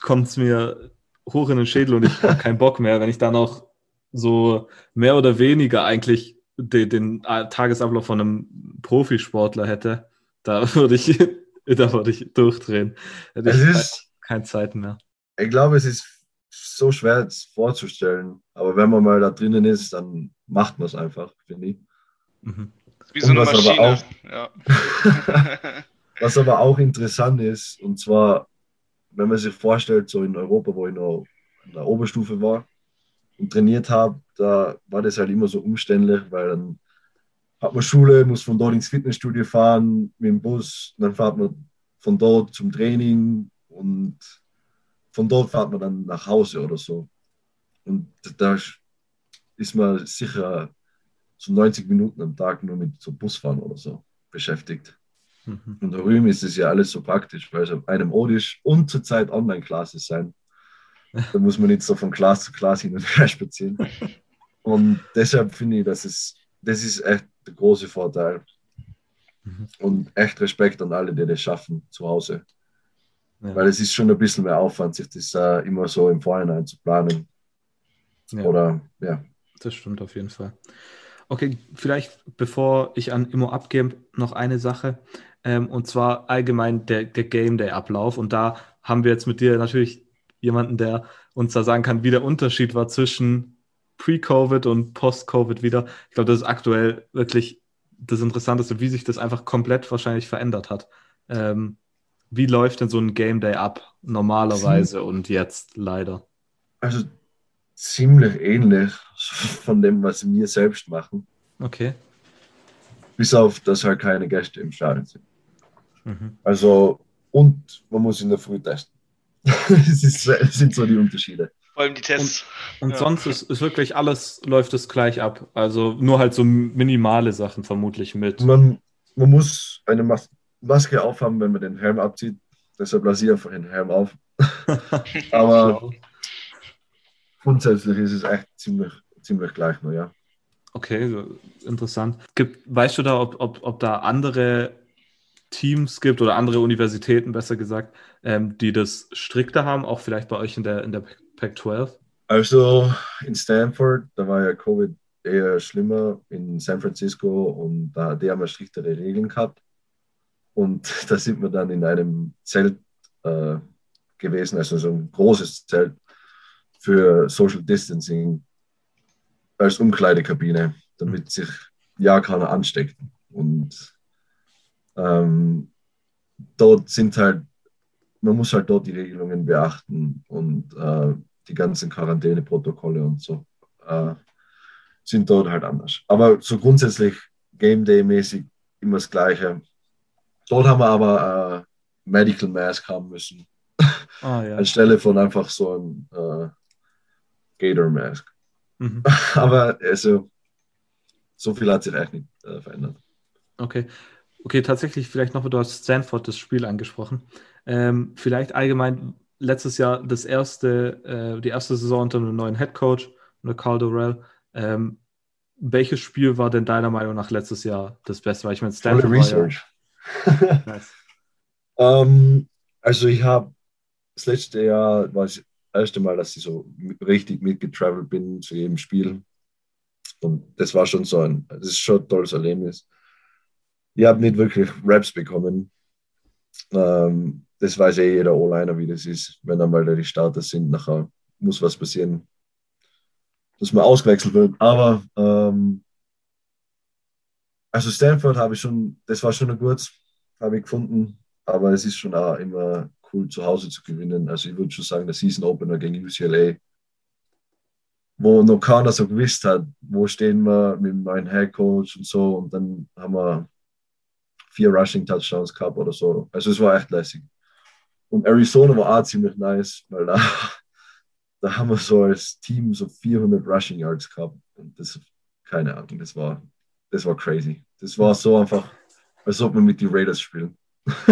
[SPEAKER 3] kommt es mir hoch in den Schädel und ich habe keinen Bock mehr, wenn ich dann auch so mehr oder weniger eigentlich den, den Tagesablauf von einem Profisportler hätte. Da würde ich, da würde ich durchdrehen. Hätte
[SPEAKER 4] Es
[SPEAKER 3] ich
[SPEAKER 4] ist,
[SPEAKER 3] keine Zeit mehr.
[SPEAKER 4] ich glaube, es ist so schwer es vorzustellen, aber wenn man mal da drinnen ist, dann macht man es einfach, finde ich.
[SPEAKER 3] Mhm.
[SPEAKER 5] Wie so eine
[SPEAKER 4] Und was aber
[SPEAKER 5] Maschine.
[SPEAKER 4] auch-
[SPEAKER 5] Ja.
[SPEAKER 4] Was aber auch interessant ist, und zwar, wenn man sich vorstellt, so in Europa, wo ich noch in der Oberstufe war und trainiert habe, da war das halt immer so umständlich, weil dann hat man Schule, muss von dort ins Fitnessstudio fahren mit dem Bus, dann fährt man von dort zum Training und von dort fährt man dann nach Hause oder so. Und da ist man sicher so 90 Minuten am Tag nur mit so Busfahren oder so beschäftigt.
[SPEAKER 3] Mhm.
[SPEAKER 4] Und drüben ist es ja alles so praktisch, weil es auf einem Ort ist und zurzeit Online-Classes sein. Da muss man nicht so von Class zu Class hin und her spazieren. Und deshalb finde ich, dass es, das ist echt der große Vorteil.
[SPEAKER 3] Mhm.
[SPEAKER 4] Und echt Respekt an alle, die das schaffen zu Hause.
[SPEAKER 3] Ja.
[SPEAKER 4] Weil es ist schon ein bisschen mehr Aufwand, sich das äh, immer so im Vorhinein zu planen.
[SPEAKER 3] Ja.
[SPEAKER 4] Oder ja.
[SPEAKER 3] Das stimmt auf jeden Fall. Okay, vielleicht bevor ich an Immo abgebe, noch eine Sache. Ähm, und zwar allgemein der, der Game Day-Ablauf. Und da haben wir jetzt mit dir natürlich jemanden, der uns da sagen kann, wie der Unterschied war zwischen Pre-Covid und Post-Covid wieder. Ich glaube, das ist aktuell wirklich das Interessanteste, wie sich das einfach komplett wahrscheinlich verändert hat. Ähm, wie läuft denn so ein Game Day ab, normalerweise und jetzt leider?
[SPEAKER 4] Also ziemlich ähnlich von dem, was wir selbst machen.
[SPEAKER 3] Okay.
[SPEAKER 4] Bis auf, dass halt keine Gäste im Stadion sind.
[SPEAKER 3] Mhm.
[SPEAKER 4] Also, und man muss in der Früh testen. das, ist, das sind so die Unterschiede.
[SPEAKER 5] Vor allem die Tests.
[SPEAKER 3] Und
[SPEAKER 5] Ja.
[SPEAKER 3] sonst ist, ist wirklich alles, läuft es gleich ab. Also nur halt so minimale Sachen vermutlich mit.
[SPEAKER 4] Man, man muss eine Mas Maske aufhaben, wenn man den Helm abzieht. Deshalb lasse ich einfach den Helm auf. Aber grundsätzlich ist es echt ziemlich, ziemlich gleich nur, ja.
[SPEAKER 3] Okay, interessant. Gibt, weißt du da, ob, ob, ob da andere Teams gibt oder andere Universitäten, besser gesagt, ähm, die das strikter haben, auch vielleicht bei euch in der, in der Pac-12?
[SPEAKER 4] Also in Stanford, da war ja Covid eher schlimmer in San Francisco und da die haben ja striktere Regeln gehabt. Und da sind wir dann in einem Zelt äh, gewesen, also so ein großes Zelt für Social Distancing als Umkleidekabine, damit sich ja keiner ansteckt. Und ähm, dort sind halt, man muss halt dort die Regelungen beachten und äh, die ganzen Quarantäneprotokolle und so äh, sind dort halt anders. Aber so grundsätzlich Game Day-mäßig immer das Gleiche. Dort haben wir aber äh, Medical Mask haben müssen,
[SPEAKER 3] Ah ja.
[SPEAKER 4] anstelle von einfach so ein äh, Gator Mask.
[SPEAKER 3] Mhm.
[SPEAKER 4] aber also, so viel hat sich echt nicht äh, verändert.
[SPEAKER 3] Okay. Okay, tatsächlich vielleicht noch, du hast Stanford das Spiel angesprochen. Ähm, vielleicht allgemein letztes Jahr das erste, äh, die erste Saison unter einem neuen Head Coach, unter Carl Dorrell. Ähm, welches Spiel war denn deiner Meinung nach letztes Jahr das Beste? Weil ich meine, Stanford
[SPEAKER 4] Research.
[SPEAKER 3] ja, nice.
[SPEAKER 4] Ähm, also ich habe das letzte Jahr war das erste Mal, dass ich so richtig mitgetravelt bin zu jedem Spiel. Und das war schon so ein, das ist schon ein tolles Erlebnis. Ich habe nicht wirklich Raps bekommen. Ähm, das weiß eh jeder O-Liner, wie das ist. Wenn einmal da die Starter sind, nachher muss was passieren, dass man ausgewechselt wird. Aber ähm, also Stanford habe ich schon, das war schon ein gutes, habe ich gefunden. Aber es ist schon auch immer cool, zu Hause zu gewinnen. Also ich würde schon sagen, der Season Opener gegen UCLA, wo noch keiner so gewusst hat, wo stehen wir mit neuen Head Coach und so. Und dann haben wir vier Rushing Touchdowns gehabt oder so. Also es war echt lässig. Und Arizona war auch ziemlich nice, weil da, da haben wir so als Team so 400 Rushing Yards gehabt. Und das, keine Ahnung, das war, das war crazy. Das war so einfach, als ob man mit den Raiders spielen.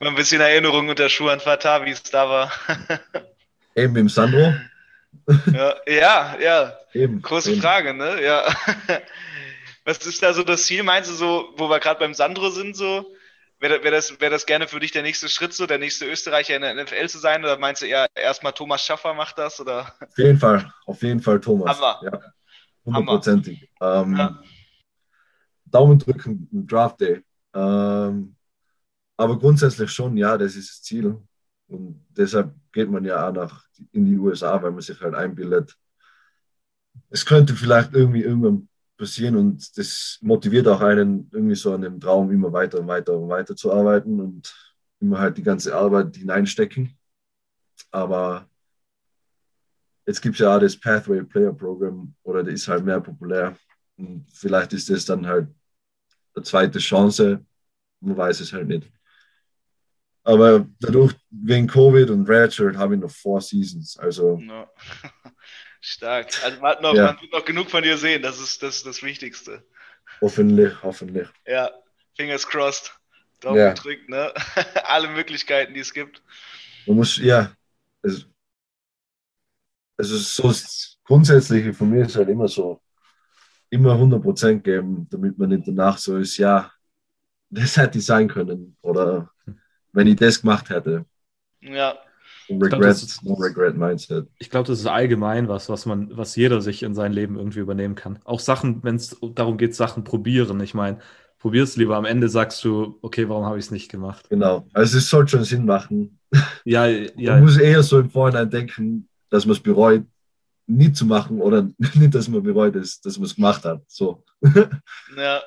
[SPEAKER 5] Mal ein bisschen Erinnerung unter Schuh an Fatah, wie es da war.
[SPEAKER 4] Eben im Sandro.
[SPEAKER 5] Ja, ja, ja.
[SPEAKER 4] Eben,
[SPEAKER 5] Große
[SPEAKER 4] eben.
[SPEAKER 5] Frage, ne? Ja. Was ist da so das Ziel? Meinst du so, wo wir gerade beim Sandro sind, so? Wäre wär das, wär das gerne für dich der nächste Schritt, so der nächste Österreicher in der NFL zu sein? Oder meinst du eher erstmal Thomas Schaffer macht das? Oder?
[SPEAKER 4] Auf jeden Fall, auf jeden Fall Thomas.
[SPEAKER 5] Hammer.
[SPEAKER 4] Ja, hundertprozentig. Ähm,
[SPEAKER 5] Ja.
[SPEAKER 4] Daumen drücken Draft Day. Ähm, aber grundsätzlich schon, ja, das ist das Ziel. Und deshalb geht man ja auch nach in die USA, weil man sich halt einbildet. Es könnte vielleicht irgendwie irgendwann passieren und das motiviert auch einen, irgendwie so an dem Traum immer weiter und weiter und weiter zu arbeiten und immer halt die ganze Arbeit hineinstecken. Aber jetzt gibt es ja auch das Pathway Player Program oder das ist halt mehr populär. Und vielleicht ist das dann halt eine zweite Chance. Man weiß es halt nicht. Aber dadurch, wegen Covid und Redshirt, habe ich noch Four Seasons. Also,
[SPEAKER 5] Ja. Stark. Also man, hat noch,
[SPEAKER 4] Ja.
[SPEAKER 5] man wird noch genug von dir sehen, das ist das, ist das Wichtigste.
[SPEAKER 4] hoffentlich, hoffentlich.
[SPEAKER 5] Ja, fingers crossed. Daumen
[SPEAKER 4] Ja.
[SPEAKER 5] gedrückt, ne? Alle Möglichkeiten, die es gibt.
[SPEAKER 4] Man muss, ja, es, also so das Grundsätzliche von mir ist halt immer so, immer 100% geben, damit man nicht danach so ist, ja, das hätte ich sein können. Oder wenn ich das gemacht hätte.
[SPEAKER 5] Ja,
[SPEAKER 4] No
[SPEAKER 6] glaub,
[SPEAKER 4] regret,
[SPEAKER 6] das ist-
[SPEAKER 4] no regret Mindset.
[SPEAKER 6] Ich glaube, das ist allgemein was, was man, was jeder sich in sein Leben irgendwie übernehmen kann. Auch Sachen, wenn es darum geht, Sachen probieren. Ich meine, probier's lieber. Am Ende sagst du, okay, warum habe ich es nicht gemacht?
[SPEAKER 4] Genau. Also es sollte schon Sinn machen.
[SPEAKER 6] Ja, ja,
[SPEAKER 4] Man muss eher so im Vorhinein denken, dass man es bereut, nie zu machen oder nicht, dass man bereut ist, dass man es gemacht hat. So.
[SPEAKER 5] ja.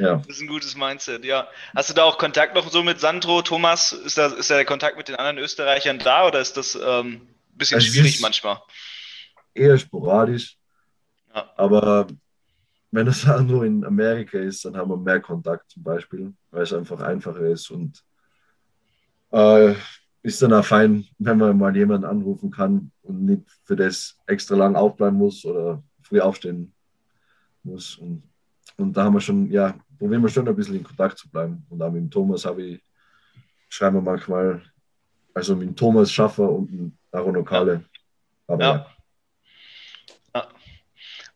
[SPEAKER 4] Ja.
[SPEAKER 5] Das ist ein gutes Mindset, ja. Hast du da auch Kontakt noch so mit Sandro, Thomas? Ist da, ist da der Kontakt mit den anderen Österreichern da oder ist das ähm, ein bisschen
[SPEAKER 4] es
[SPEAKER 5] schwierig manchmal?
[SPEAKER 4] Eher sporadisch.
[SPEAKER 5] Ja.
[SPEAKER 4] Aber wenn es auch nur in Amerika ist, dann haben wir mehr Kontakt zum Beispiel, weil es einfach einfacher ist und äh, ist dann auch fein, wenn man mal jemanden anrufen kann und nicht für das extra lang aufbleiben muss oder früh aufstehen muss. Und, und da haben wir schon, ja, probieren wir schon ein bisschen in Kontakt zu bleiben. Und auch mit dem Thomas habe ich, schreiben wir manchmal, also mit dem Thomas Schaffer und dem Aaron Okale. Aber
[SPEAKER 5] Ja.
[SPEAKER 4] ja.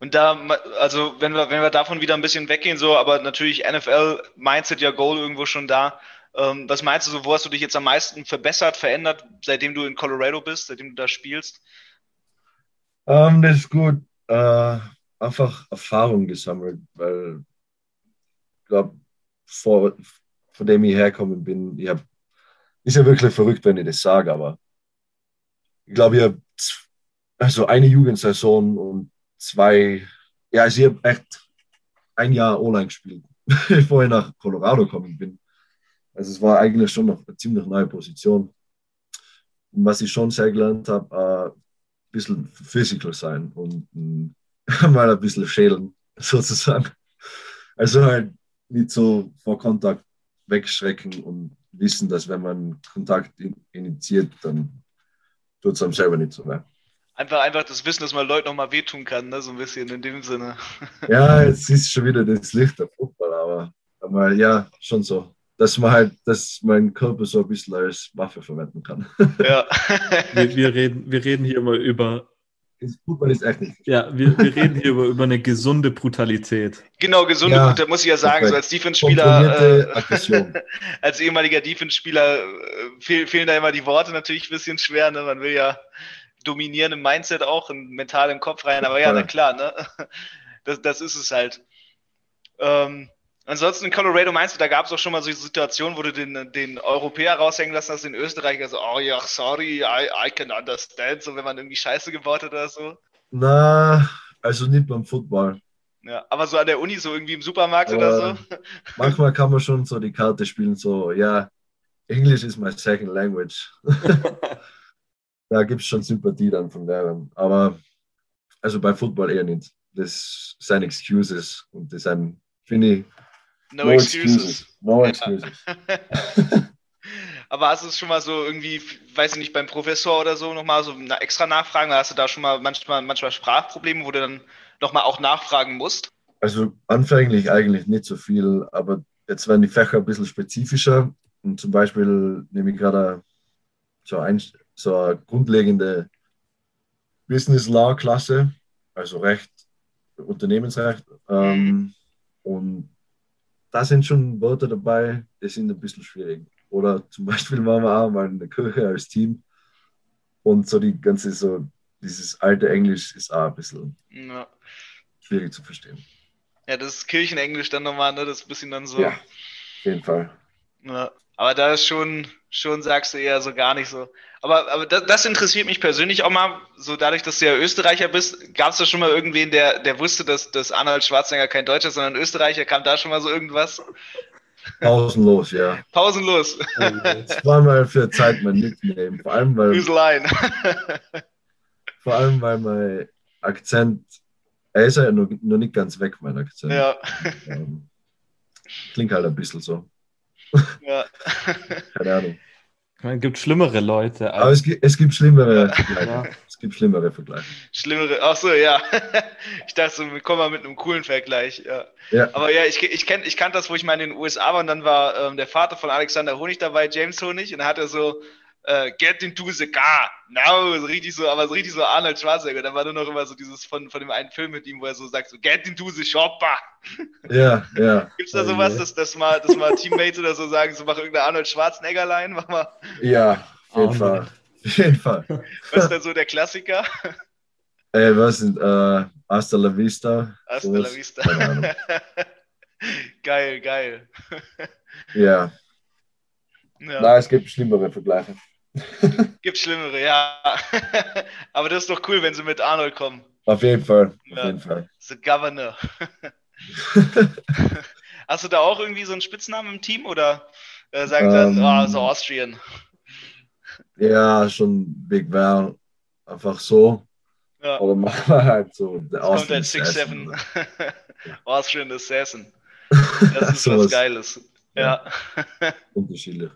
[SPEAKER 5] Und da, also wenn wir, wenn wir davon wieder ein bisschen weggehen, so, aber natürlich NFL, Mindset, ja Goal irgendwo schon da. Ähm, was meinst du so, wo hast du dich jetzt am meisten verbessert, verändert, seitdem du in Colorado bist, seitdem du da spielst?
[SPEAKER 4] Ähm, das ist gut. Äh, einfach Erfahrung gesammelt, weil glaube, vor, von dem ich herkommen bin, ich hab, ist ja wirklich verrückt, wenn ich das sage, aber ich glaube, ich habe also eine Jugendsaison und zwei, ja, also ich habe echt ein Jahr online gespielt, bevor ich nach Colorado gekommen bin. Also es war eigentlich schon noch eine ziemlich neue Position. Und was ich schon sehr gelernt habe, äh, bisschen physical sein und mm, mal ein bisschen schälen, sozusagen. Also halt nicht so vor Kontakt wegschrecken und wissen, dass wenn man Kontakt in, initiiert, dann tut es einem selber nicht so weh.
[SPEAKER 5] Einfach, einfach das Wissen, dass man Leuten nochmal wehtun kann, ne? so ein bisschen in dem Sinne.
[SPEAKER 4] Ja, jetzt ist schon wieder das Licht der Fußball, aber, aber ja, schon so. Dass man halt, dass mein Körper so ein bisschen als Waffe verwenden kann.
[SPEAKER 5] Ja.
[SPEAKER 6] wir, wir, reden, wir reden hier immer über,
[SPEAKER 4] Fußball ist echt nicht.
[SPEAKER 6] ja, wir, wir reden hier über, über eine gesunde Brutalität.
[SPEAKER 5] genau, gesunde
[SPEAKER 4] Ja,
[SPEAKER 5] da muss ich ja sagen, so als Defense-Spieler, äh, als ehemaliger Defense-Spieler äh, fehl, fehlen da immer die Worte natürlich ein bisschen schwer. Ne? Man will ja dominieren im Mindset auch, und mental im Kopf rein, aber ja, na klar, ne? das, das ist es halt. Ähm, ansonsten in Colorado meinst du, da gab es auch schon mal so Situationen, wo du den, den Europäer raushängen lassen hast, den Österreicher so, oh ja, sorry, I, I can understand, so wenn man irgendwie Scheiße gebaut hat oder so.
[SPEAKER 4] Na, also nicht beim Football.
[SPEAKER 5] Ja, aber so an der Uni, so irgendwie im Supermarkt
[SPEAKER 4] Aber
[SPEAKER 5] oder so.
[SPEAKER 4] Manchmal kann man schon so die Karte spielen, so, ja, English is my second language. da gibt es schon Sympathie dann von Lehrern. Aber also bei Football eher nicht. Das sind Excuses und das sind, finde ich,
[SPEAKER 5] No, excuses.
[SPEAKER 4] No excuses.
[SPEAKER 5] Aber hast du es schon mal so irgendwie, weiß ich nicht, beim Professor oder so nochmal so extra nachfragen? Hast du da schon mal manchmal, manchmal Sprachprobleme, wo du dann nochmal auch nachfragen musst?
[SPEAKER 4] Also anfänglich eigentlich nicht so viel, aber jetzt werden die Fächer ein bisschen spezifischer. Und zum Beispiel nehme ich gerade so, ein, so eine grundlegende Business Law Klasse, also Recht, Unternehmensrecht. Ähm, und da sind schon Wörter dabei, die sind ein bisschen schwierig. Oder zum Beispiel waren wir auch mal in der Kirche als Team und so die ganze, so dieses alte Englisch ist auch ein bisschen
[SPEAKER 5] Ja.
[SPEAKER 4] schwierig zu verstehen.
[SPEAKER 5] ja, das ist Kirchenenglisch dann nochmal, ne? Das ist ein bisschen dann so.
[SPEAKER 4] Ja, auf jeden Fall.
[SPEAKER 5] Ja, aber da ist schon, schon sagst du eher so gar nicht so. Aber, aber das, das interessiert mich persönlich auch mal, so dadurch, dass du ja Österreicher bist, gab es da schon mal irgendwen, der, der wusste, dass, dass Arnold Schwarzenegger kein Deutscher ist, sondern Österreicher? Kam da schon mal so irgendwas?
[SPEAKER 4] Pausenlos, ja.
[SPEAKER 5] Pausenlos.
[SPEAKER 4] Zweimal für Zeit mein Nickname. Vor allem, weil,
[SPEAKER 5] Füßelein.
[SPEAKER 4] vor allem, weil mein Akzent, er ist ja noch, noch nicht ganz weg, mein Akzent.
[SPEAKER 5] ja,
[SPEAKER 4] Ähm, klingt halt ein bisschen so.
[SPEAKER 5] Ja.
[SPEAKER 4] Keine Ahnung.
[SPEAKER 3] Meine, Es gibt schlimmere Leute.
[SPEAKER 4] Aber es gibt, es gibt schlimmere Vergleiche.
[SPEAKER 3] Ja.
[SPEAKER 4] Es gibt schlimmere Vergleiche.
[SPEAKER 5] Schlimmere. Ach so, ja. Ich dachte, so, wir kommen mal mit einem coolen Vergleich. Ja.
[SPEAKER 4] Ja.
[SPEAKER 5] Aber ja, ich, ich, kenn, ich kannte das, wo ich mal in den USA war und dann war ähm, der Vater von Alexander Honig dabei, James Honig, und dann hat er so, äh, get into the car, now, so richtig so, aber so richtig so Arnold Schwarzenegger. Da war nur noch immer so dieses von, von dem einen Film mit ihm, wo er so sagt, so, get into the shopper.
[SPEAKER 4] Ja, ja.
[SPEAKER 5] Gibt's da
[SPEAKER 4] Oh
[SPEAKER 5] sowas, dass, dass, mal, dass mal Teammates oder so sagen, so mach irgendeine Arnold Schwarzenegger-Line, mach mal,
[SPEAKER 4] Ja, auf jeden
[SPEAKER 3] Arnold.
[SPEAKER 4] Fall. Auf jeden Fall.
[SPEAKER 5] was ist denn so der Klassiker?
[SPEAKER 4] Ey, was sind, äh, Hasta la Vista?
[SPEAKER 5] Hasta
[SPEAKER 4] Sowas?
[SPEAKER 5] la vista. Geil, geil.
[SPEAKER 4] Ja.
[SPEAKER 5] Ja.
[SPEAKER 4] Nein, es gibt schlimmere Vergleiche.
[SPEAKER 5] Gibt schlimmere, ja. Aber das ist doch cool, wenn sie mit Arnold kommen.
[SPEAKER 4] Auf jeden Fall. Auf
[SPEAKER 5] Ja.
[SPEAKER 4] jeden Fall.
[SPEAKER 5] The Governor. Hast du da auch irgendwie so einen Spitznamen im Team oder äh, sagen sie dann,
[SPEAKER 4] Ähm.
[SPEAKER 5] oh, so Austrian?
[SPEAKER 4] Ja, schon Big Val. Einfach so.
[SPEAKER 5] Ja,
[SPEAKER 4] Oder machen wir halt so. Der
[SPEAKER 5] kommt
[SPEAKER 4] Austin
[SPEAKER 5] halt
[SPEAKER 4] Assassin.
[SPEAKER 5] 6-7. Austrian Assassin. Das ist was
[SPEAKER 4] Sowas
[SPEAKER 5] Geiles. Ja.
[SPEAKER 4] Unterschiedlich.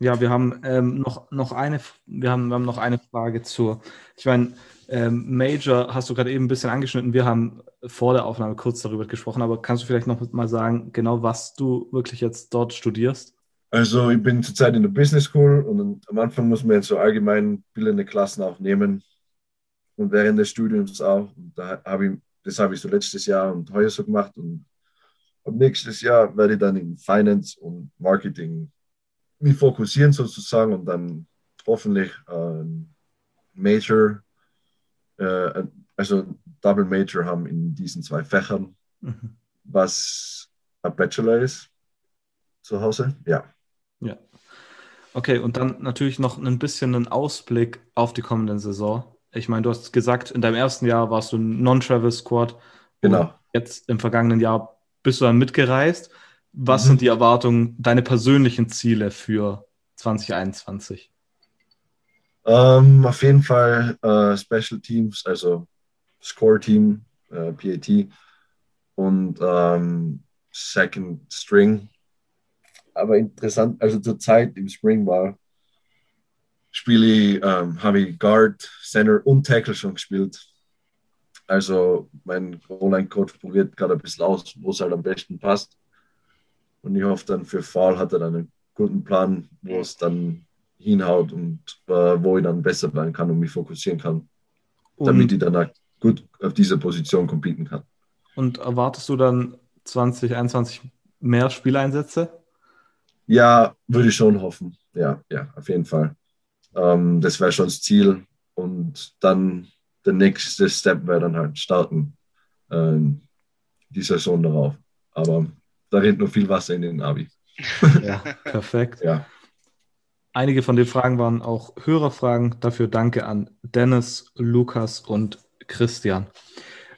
[SPEAKER 3] Ja, wir haben ähm, noch, noch eine, wir haben, wir haben noch eine Frage zur. Ich meine, ähm, Major hast du gerade eben ein bisschen angeschnitten. Wir haben vor der Aufnahme kurz darüber gesprochen, aber kannst du vielleicht noch mal sagen, genau was du wirklich jetzt dort studierst?
[SPEAKER 4] Also ich bin zurzeit in der Business School und am Anfang muss man jetzt so allgemein bildende Klassen auch nehmen und während des Studiums auch. Und da habe ich, das habe ich so letztes Jahr und heuer so gemacht und ab nächstes Jahr werde ich dann in Finance und Marketing mich fokussieren sozusagen und dann hoffentlich ein Major, äh, also Double Major haben in diesen zwei Fächern,
[SPEAKER 3] Mhm.
[SPEAKER 4] was ein Bachelor ist zu Hause. Ja.
[SPEAKER 3] Ja. Okay, und dann natürlich noch ein bisschen einen Ausblick auf die kommende Saison. Ich meine, du hast gesagt, in deinem ersten Jahr warst du ein Non-Travel Squad.
[SPEAKER 4] Genau.
[SPEAKER 3] Jetzt im vergangenen Jahr bist du dann mitgereist. Was
[SPEAKER 4] Mhm.
[SPEAKER 3] sind die Erwartungen, deine persönlichen Ziele für 2021?
[SPEAKER 4] Ähm, auf jeden Fall äh, Special Teams, also Score Team, äh, PAT und ähm, Second String. Aber interessant, also zur Zeit im Spring war, spiele ich, ähm, habe ich Guard, Center und Tackle schon gespielt. Also mein Online-Coach probiert gerade ein bisschen aus, wo es halt am besten passt. Und ich hoffe dann für Fall hat er dann einen guten Plan, wo es dann hinhaut und äh, wo ich dann besser werden kann und mich fokussieren kann, damit
[SPEAKER 3] Und,
[SPEAKER 4] ich dann gut auf dieser Position competen kann.
[SPEAKER 3] und erwartest du dann 2021 mehr Spieleinsätze?
[SPEAKER 4] Ja, würde ich schon hoffen. Ja, ja, auf jeden Fall. Ähm, das wäre schon das Ziel. Und dann der nächste Step wäre dann halt starten, ähm, die Saison darauf. Aber da rennt noch viel Wasser in den Abi.
[SPEAKER 3] Ja, perfekt.
[SPEAKER 4] Ja,
[SPEAKER 3] Einige von den Fragen waren auch Hörerfragen. Dafür danke an Dennis, Lukas und Christian.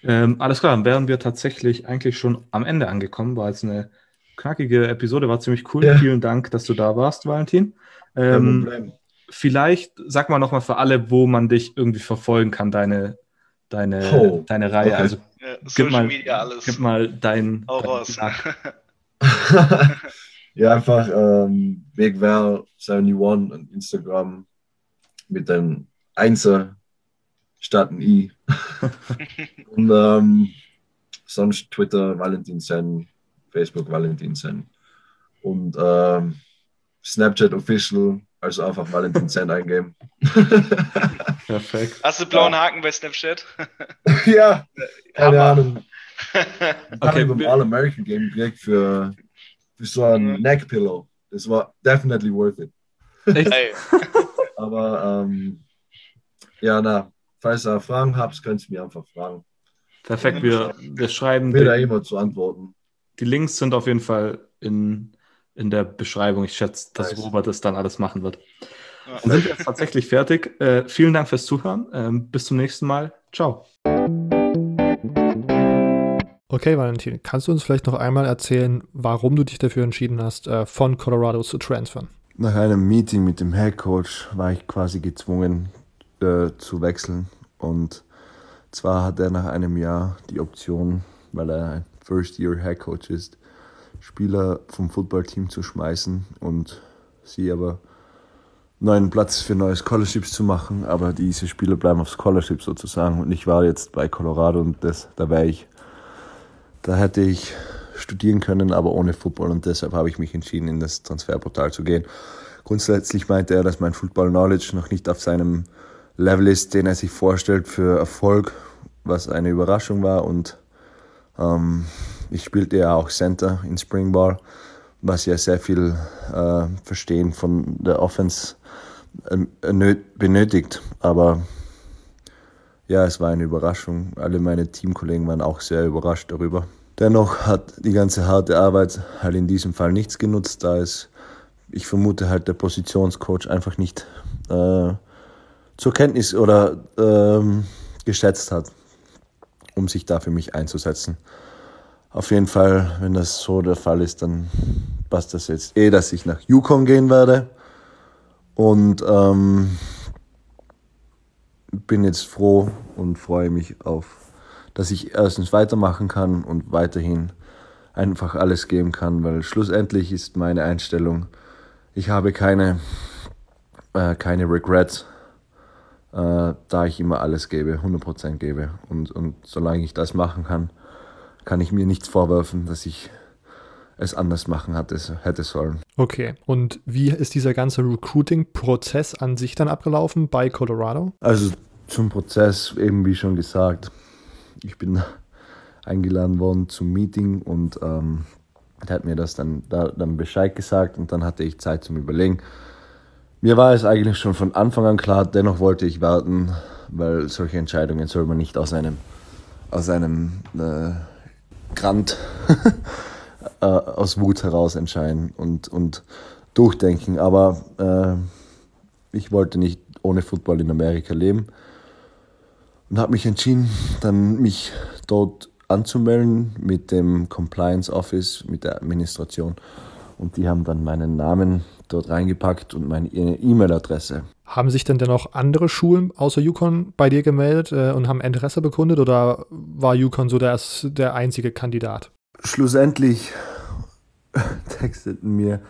[SPEAKER 3] Ähm, alles klar, dann wären wir tatsächlich eigentlich schon am Ende angekommen. War jetzt eine knackige Episode, war ziemlich cool.
[SPEAKER 4] Ja.
[SPEAKER 3] Vielen Dank, dass du da warst, Valentin.
[SPEAKER 4] kein
[SPEAKER 3] Ähm,
[SPEAKER 4] Problem.
[SPEAKER 3] vielleicht sag mal nochmal für alle, wo man dich irgendwie verfolgen kann, deine, deine,
[SPEAKER 4] Oh,
[SPEAKER 3] deine Reihe.
[SPEAKER 4] okay.
[SPEAKER 3] Also
[SPEAKER 5] Ja,
[SPEAKER 3] gib
[SPEAKER 5] Social
[SPEAKER 3] mal,
[SPEAKER 5] Media, alles.
[SPEAKER 3] gib mal dein, dein.
[SPEAKER 4] ja, einfach ähm, Big Val 71 an Instagram mit dem Einser statt ein I. Und ähm, sonst Twitter Valentin Sen, Facebook Valentin Sen. Und ähm, Snapchat Official
[SPEAKER 5] Also einfach Valentin Zen eingeben.
[SPEAKER 7] Perfekt. Hast du blauen Haken bei Snapchat?
[SPEAKER 5] ja, keine. Ahnung. Ich okay, habe beim All-American Game gekriegt für, für so ein mhm. Neckpillow. Das war definitely worth it. Echt? Aber ähm, ja, na, falls ihr Fragen habt, könnt ihr mir einfach fragen.
[SPEAKER 3] Perfekt, wir, wir schreiben.
[SPEAKER 5] Will da immer zu antworten.
[SPEAKER 3] Die Links sind auf jeden Fall in, in der Beschreibung. Ich schätze, dass nice. Robert das dann alles machen wird. Ja. Dann sind wir jetzt tatsächlich fertig. Äh, vielen Dank fürs Zuhören. Ähm, bis zum nächsten Mal. Ciao.
[SPEAKER 1] Okay, Valentin, kannst du uns vielleicht noch einmal erzählen, warum du dich dafür entschieden hast, äh, von Colorado zu transfern?
[SPEAKER 4] Nach einem Meeting mit dem Head Coach war ich quasi gezwungen äh, zu wechseln. Und zwar hat er nach einem Jahr die Option, weil er ein First-Year Head Coach ist, Spieler vom Footballteam zu schmeißen und sie aber neuen Platz für neue Scholarships zu machen. Aber diese Spieler bleiben auf Scholarship sozusagen. Und ich war jetzt bei Colorado und das, da wäre ich, da hätte ich studieren können, aber ohne Football. Und deshalb habe ich mich entschieden, in das Transferportal zu gehen. Grundsätzlich meinte er, dass mein Football Knowledge noch nicht auf seinem Level ist, den er sich vorstellt für Erfolg, was eine Überraschung war. Und ähm, ich spielte ja auch Center in Springball, was ja sehr viel äh, Verstehen von der Offense äh, benötigt. Aber ja, es war eine Überraschung. Alle meine Teamkollegen waren auch sehr überrascht darüber. Dennoch hat die ganze harte Arbeit halt in diesem Fall nichts genutzt, da es, ich vermute halt, der Positionscoach einfach nicht äh, zur Kenntnis oder ähm, geschätzt hat, um sich da für mich einzusetzen. Auf jeden Fall, wenn das so der Fall ist, dann passt das jetzt eh, dass ich nach Yukon gehen werde. Und ähm, bin jetzt froh und freue mich auf dass ich erstens weitermachen kann und weiterhin einfach alles geben kann, weil schlussendlich ist meine Einstellung, ich habe keine, äh, keine Regrets, äh, da ich immer alles gebe, 100% gebe. Und, und solange ich das machen kann, kann ich mir nichts vorwerfen, dass ich es anders machen hatte, hätte sollen.
[SPEAKER 1] Okay, und wie ist dieser ganze Recruiting-Prozess an sich dann abgelaufen bei Colorado?
[SPEAKER 4] Also zum Prozess, eben wie schon gesagt, ich bin eingeladen worden zum Meeting und ähm, er hat mir das dann, da, dann Bescheid gesagt und dann hatte ich Zeit zum Überlegen. Mir war es eigentlich schon von Anfang an klar, dennoch wollte ich warten, weil solche Entscheidungen soll man nicht aus einem, aus einem äh, Grant, äh, aus Wut heraus entscheiden und, und durchdenken. Aber äh, ich wollte nicht ohne Football in Amerika leben und habe mich entschieden, dann mich dort anzumelden mit dem Compliance Office, mit der Administration. Und die haben dann meinen Namen dort reingepackt und meine E-Mail-Adresse.
[SPEAKER 1] Haben sich denn dennoch andere Schulen außer Yukon bei dir gemeldet äh, und haben Interesse bekundet oder war Yukon so der, der einzige Kandidat?
[SPEAKER 4] Schlussendlich texteten mir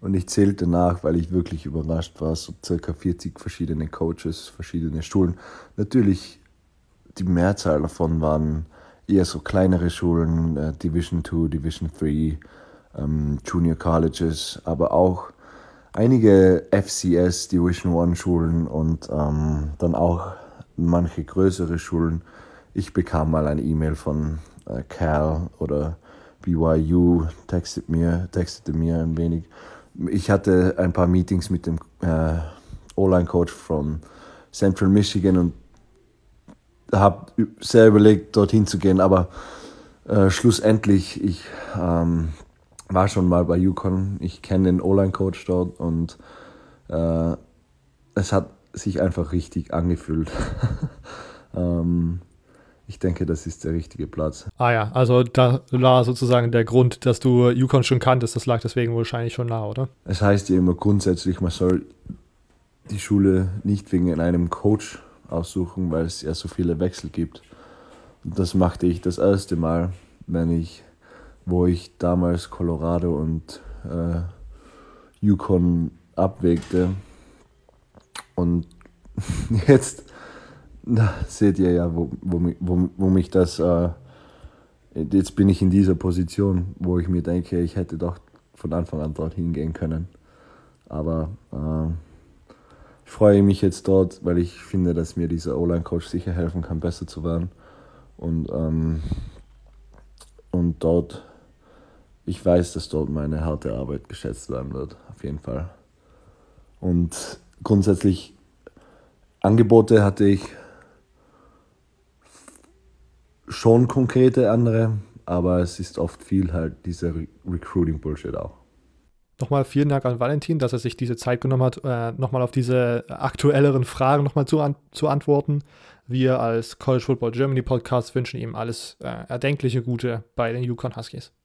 [SPEAKER 4] und ich zählte nach, weil ich wirklich überrascht war, so circa 40 verschiedene Coaches, verschiedene Schulen. Natürlich die Mehrzahl davon waren eher so kleinere Schulen, äh, Division 2, Division 3, ähm, Junior Colleges, aber auch einige FCS, Division 1 Schulen und ähm, dann auch manche größere Schulen. Ich bekam mal eine E-Mail von äh, Cal oder BYU, textet mir, textete mir ein wenig. Ich hatte ein paar Meetings mit dem äh, O-Line-Coach von Central Michigan und habe sehr überlegt, dorthin zu gehen, aber äh, schlussendlich, ich ähm, war schon mal bei Yukon, ich kenne den O-Line-Coach dort und äh, es hat sich einfach richtig angefühlt. ähm, ich denke, das ist der richtige Platz.
[SPEAKER 1] Ah ja, also da war sozusagen der Grund, dass du Yukon schon kanntest, das lag deswegen wahrscheinlich schon nah, oder?
[SPEAKER 4] Es heißt ja immer grundsätzlich, man soll die Schule nicht wegen einem Coach aussuchen, weil es ja so viele Wechsel gibt. Und das machte ich das erste Mal, wenn ich, wo ich damals Colorado und äh, Yukon abwägte. Und jetzt na, seht ihr ja, wo, wo, wo, wo mich das, äh, jetzt bin ich in dieser Position, wo ich mir denke, ich hätte doch von Anfang an dorthin gehen können. Aber äh, ich freue mich jetzt dort, weil ich finde, dass mir dieser O-Line-Coach sicher helfen kann, besser zu werden. Und, ähm, und dort, ich weiß, dass dort meine harte Arbeit geschätzt werden wird, auf jeden Fall. Und grundsätzlich Angebote hatte ich schon konkrete andere, aber es ist oft viel halt dieser Re Recruiting-Bullshit auch.
[SPEAKER 1] Nochmal vielen Dank an Valentin, dass er sich diese Zeit genommen hat, äh, nochmal auf diese aktuelleren Fragen nochmal zu, an, zu antworten. Wir als College Football Germany Podcast wünschen ihm alles äh, erdenkliche Gute bei den Yukon Huskies.